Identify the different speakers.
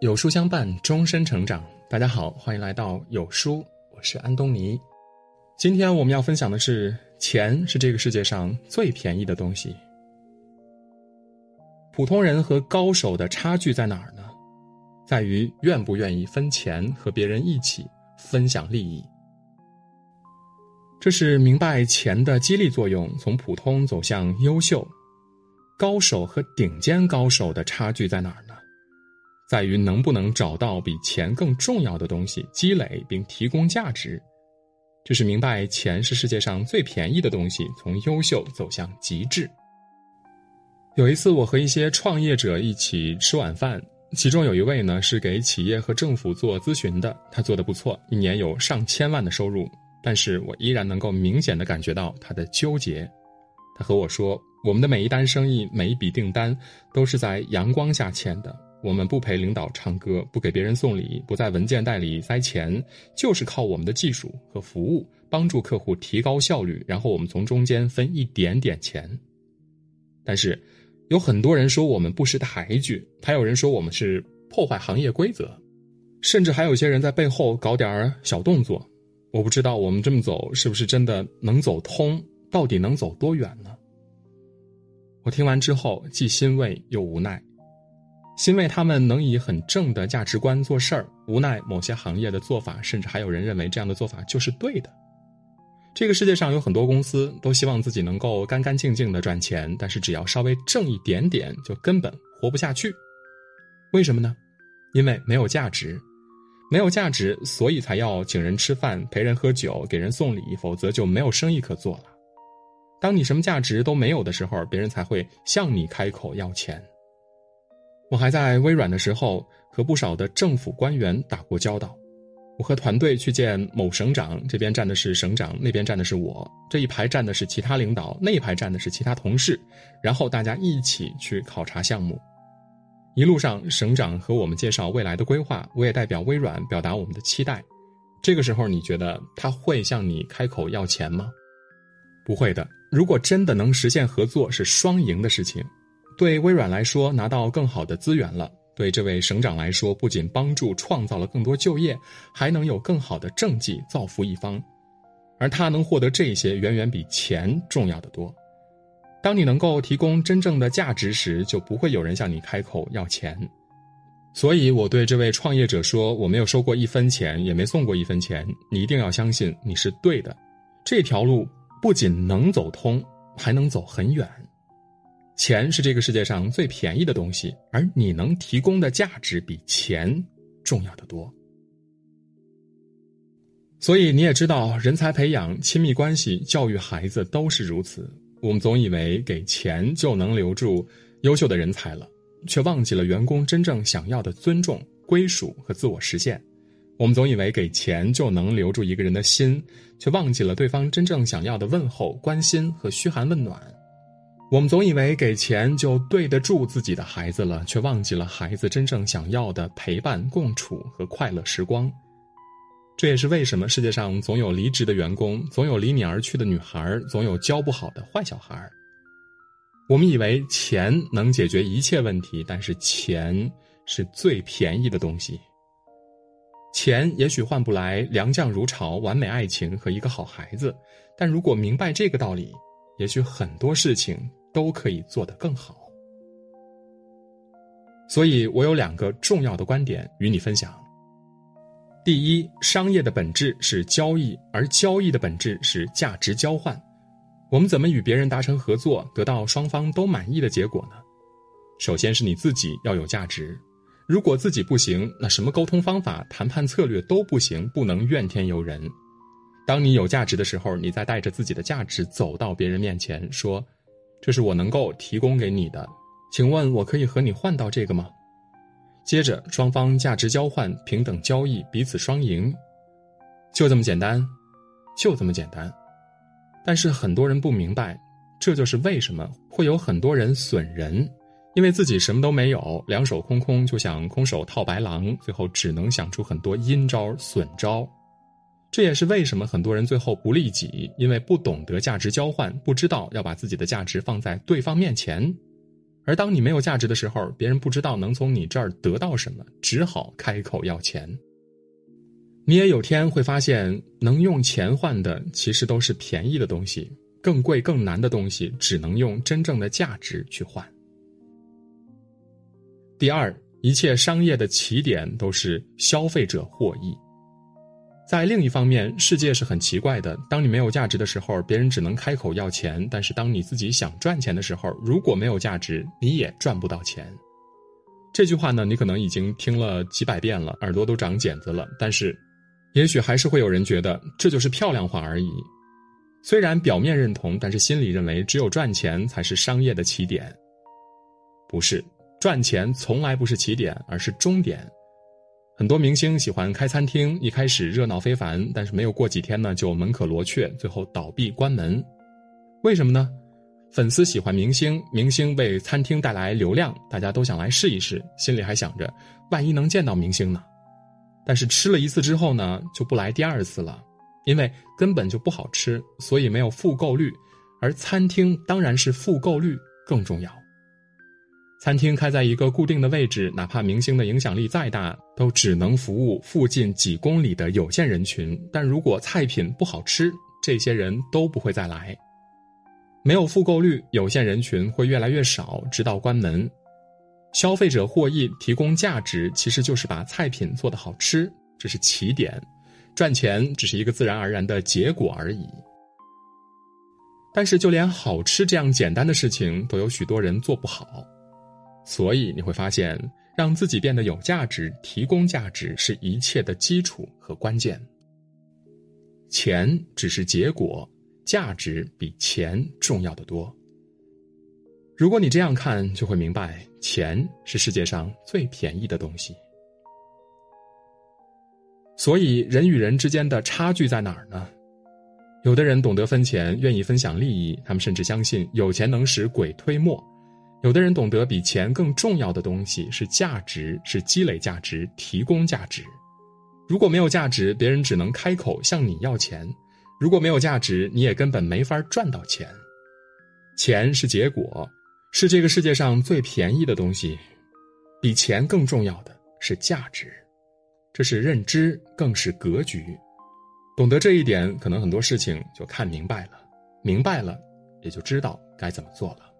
Speaker 1: 有书相伴，终身成长。大家好，欢迎来到有书，我是安东尼。今天我们要分享的是：钱是这个世界上最便宜的东西。普通人和高手的差距在哪儿呢？在于愿不愿意分钱和别人一起分享利益。这是明白钱的激励作用，从普通走向优秀。高手和顶尖高手的差距在哪儿呢？在于能不能找到比钱更重要的东西，积累并提供价值。就是明白钱是世界上最便宜的东西，从优秀走向极致。有一次，我和一些创业者一起吃晚饭，其中有一位呢是给企业和政府做咨询的，他做的不错，一年有上千万的收入。但是我依然能够明显的感觉到他的纠结。他和我说：“我们的每一单生意，每一笔订单，都是在阳光下签的。”我们不陪领导唱歌，不给别人送礼，不在文件袋里塞钱，就是靠我们的技术和服务帮助客户提高效率，然后我们从中间分一点点钱。但是，有很多人说我们不识抬举，还有人说我们是破坏行业规则，甚至还有些人在背后搞点小动作。我不知道我们这么走是不是真的能走通，到底能走多远呢？我听完之后既欣慰又无奈。欣慰他们能以很正的价值观做事儿，无奈某些行业的做法，甚至还有人认为这样的做法就是对的。这个世界上有很多公司都希望自己能够干干净净的赚钱，但是只要稍微挣一点点，就根本活不下去。为什么呢？因为没有价值，没有价值，所以才要请人吃饭、陪人喝酒、给人送礼，否则就没有生意可做了。当你什么价值都没有的时候，别人才会向你开口要钱。我还在微软的时候，和不少的政府官员打过交道。我和团队去见某省长，这边站的是省长，那边站的是我，这一排站的是其他领导，那一排站的是其他同事，然后大家一起去考察项目。一路上，省长和我们介绍未来的规划，我也代表微软表达我们的期待。这个时候，你觉得他会向你开口要钱吗？不会的。如果真的能实现合作，是双赢的事情。对微软来说，拿到更好的资源了；对这位省长来说，不仅帮助创造了更多就业，还能有更好的政绩，造福一方。而他能获得这些，远远比钱重要的多。当你能够提供真正的价值时，就不会有人向你开口要钱。所以，我对这位创业者说：“我没有收过一分钱，也没送过一分钱。你一定要相信你是对的。这条路不仅能走通，还能走很远。”钱是这个世界上最便宜的东西，而你能提供的价值比钱重要的多。所以你也知道，人才培养、亲密关系、教育孩子都是如此。我们总以为给钱就能留住优秀的人才了，却忘记了员工真正想要的尊重、归属和自我实现。我们总以为给钱就能留住一个人的心，却忘记了对方真正想要的问候、关心和嘘寒问暖。我们总以为给钱就对得住自己的孩子了，却忘记了孩子真正想要的陪伴、共处和快乐时光。这也是为什么世界上总有离职的员工，总有离你而去的女孩，总有教不好的坏小孩。我们以为钱能解决一切问题，但是钱是最便宜的东西。钱也许换不来良将如潮、完美爱情和一个好孩子，但如果明白这个道理。也许很多事情都可以做得更好，所以我有两个重要的观点与你分享。第一，商业的本质是交易，而交易的本质是价值交换。我们怎么与别人达成合作，得到双方都满意的结果呢？首先是你自己要有价值，如果自己不行，那什么沟通方法、谈判策略都不行，不能怨天尤人。当你有价值的时候，你再带着自己的价值走到别人面前，说：“这是我能够提供给你的，请问我可以和你换到这个吗？”接着双方价值交换，平等交易，彼此双赢，就这么简单，就这么简单。但是很多人不明白，这就是为什么会有很多人损人，因为自己什么都没有，两手空空，就想空手套白狼，最后只能想出很多阴招损招。这也是为什么很多人最后不利己，因为不懂得价值交换，不知道要把自己的价值放在对方面前，而当你没有价值的时候，别人不知道能从你这儿得到什么，只好开口要钱。你也有天会发现，能用钱换的其实都是便宜的东西，更贵更难的东西只能用真正的价值去换。第二，一切商业的起点都是消费者获益。在另一方面，世界是很奇怪的。当你没有价值的时候，别人只能开口要钱；但是当你自己想赚钱的时候，如果没有价值，你也赚不到钱。这句话呢，你可能已经听了几百遍了，耳朵都长茧子了。但是，也许还是会有人觉得这就是漂亮话而已。虽然表面认同，但是心里认为只有赚钱才是商业的起点。不是，赚钱从来不是起点，而是终点。很多明星喜欢开餐厅，一开始热闹非凡，但是没有过几天呢，就门可罗雀，最后倒闭关门。为什么呢？粉丝喜欢明星，明星为餐厅带来流量，大家都想来试一试，心里还想着万一能见到明星呢。但是吃了一次之后呢，就不来第二次了，因为根本就不好吃，所以没有复购率。而餐厅当然是复购率更重要。餐厅开在一个固定的位置，哪怕明星的影响力再大，都只能服务附近几公里的有限人群。但如果菜品不好吃，这些人都不会再来。没有复购率，有限人群会越来越少，直到关门。消费者获益，提供价值，其实就是把菜品做得好吃，这是起点，赚钱只是一个自然而然的结果而已。但是，就连好吃这样简单的事情，都有许多人做不好。所以你会发现，让自己变得有价值、提供价值是一切的基础和关键。钱只是结果，价值比钱重要的多。如果你这样看，就会明白，钱是世界上最便宜的东西。所以，人与人之间的差距在哪儿呢？有的人懂得分钱，愿意分享利益，他们甚至相信有钱能使鬼推磨。有的人懂得比钱更重要的东西是价值，是积累价值、提供价值。如果没有价值，别人只能开口向你要钱；如果没有价值，你也根本没法赚到钱。钱是结果，是这个世界上最便宜的东西。比钱更重要的是价值，这是认知，更是格局。懂得这一点，可能很多事情就看明白了，明白了，也就知道该怎么做了。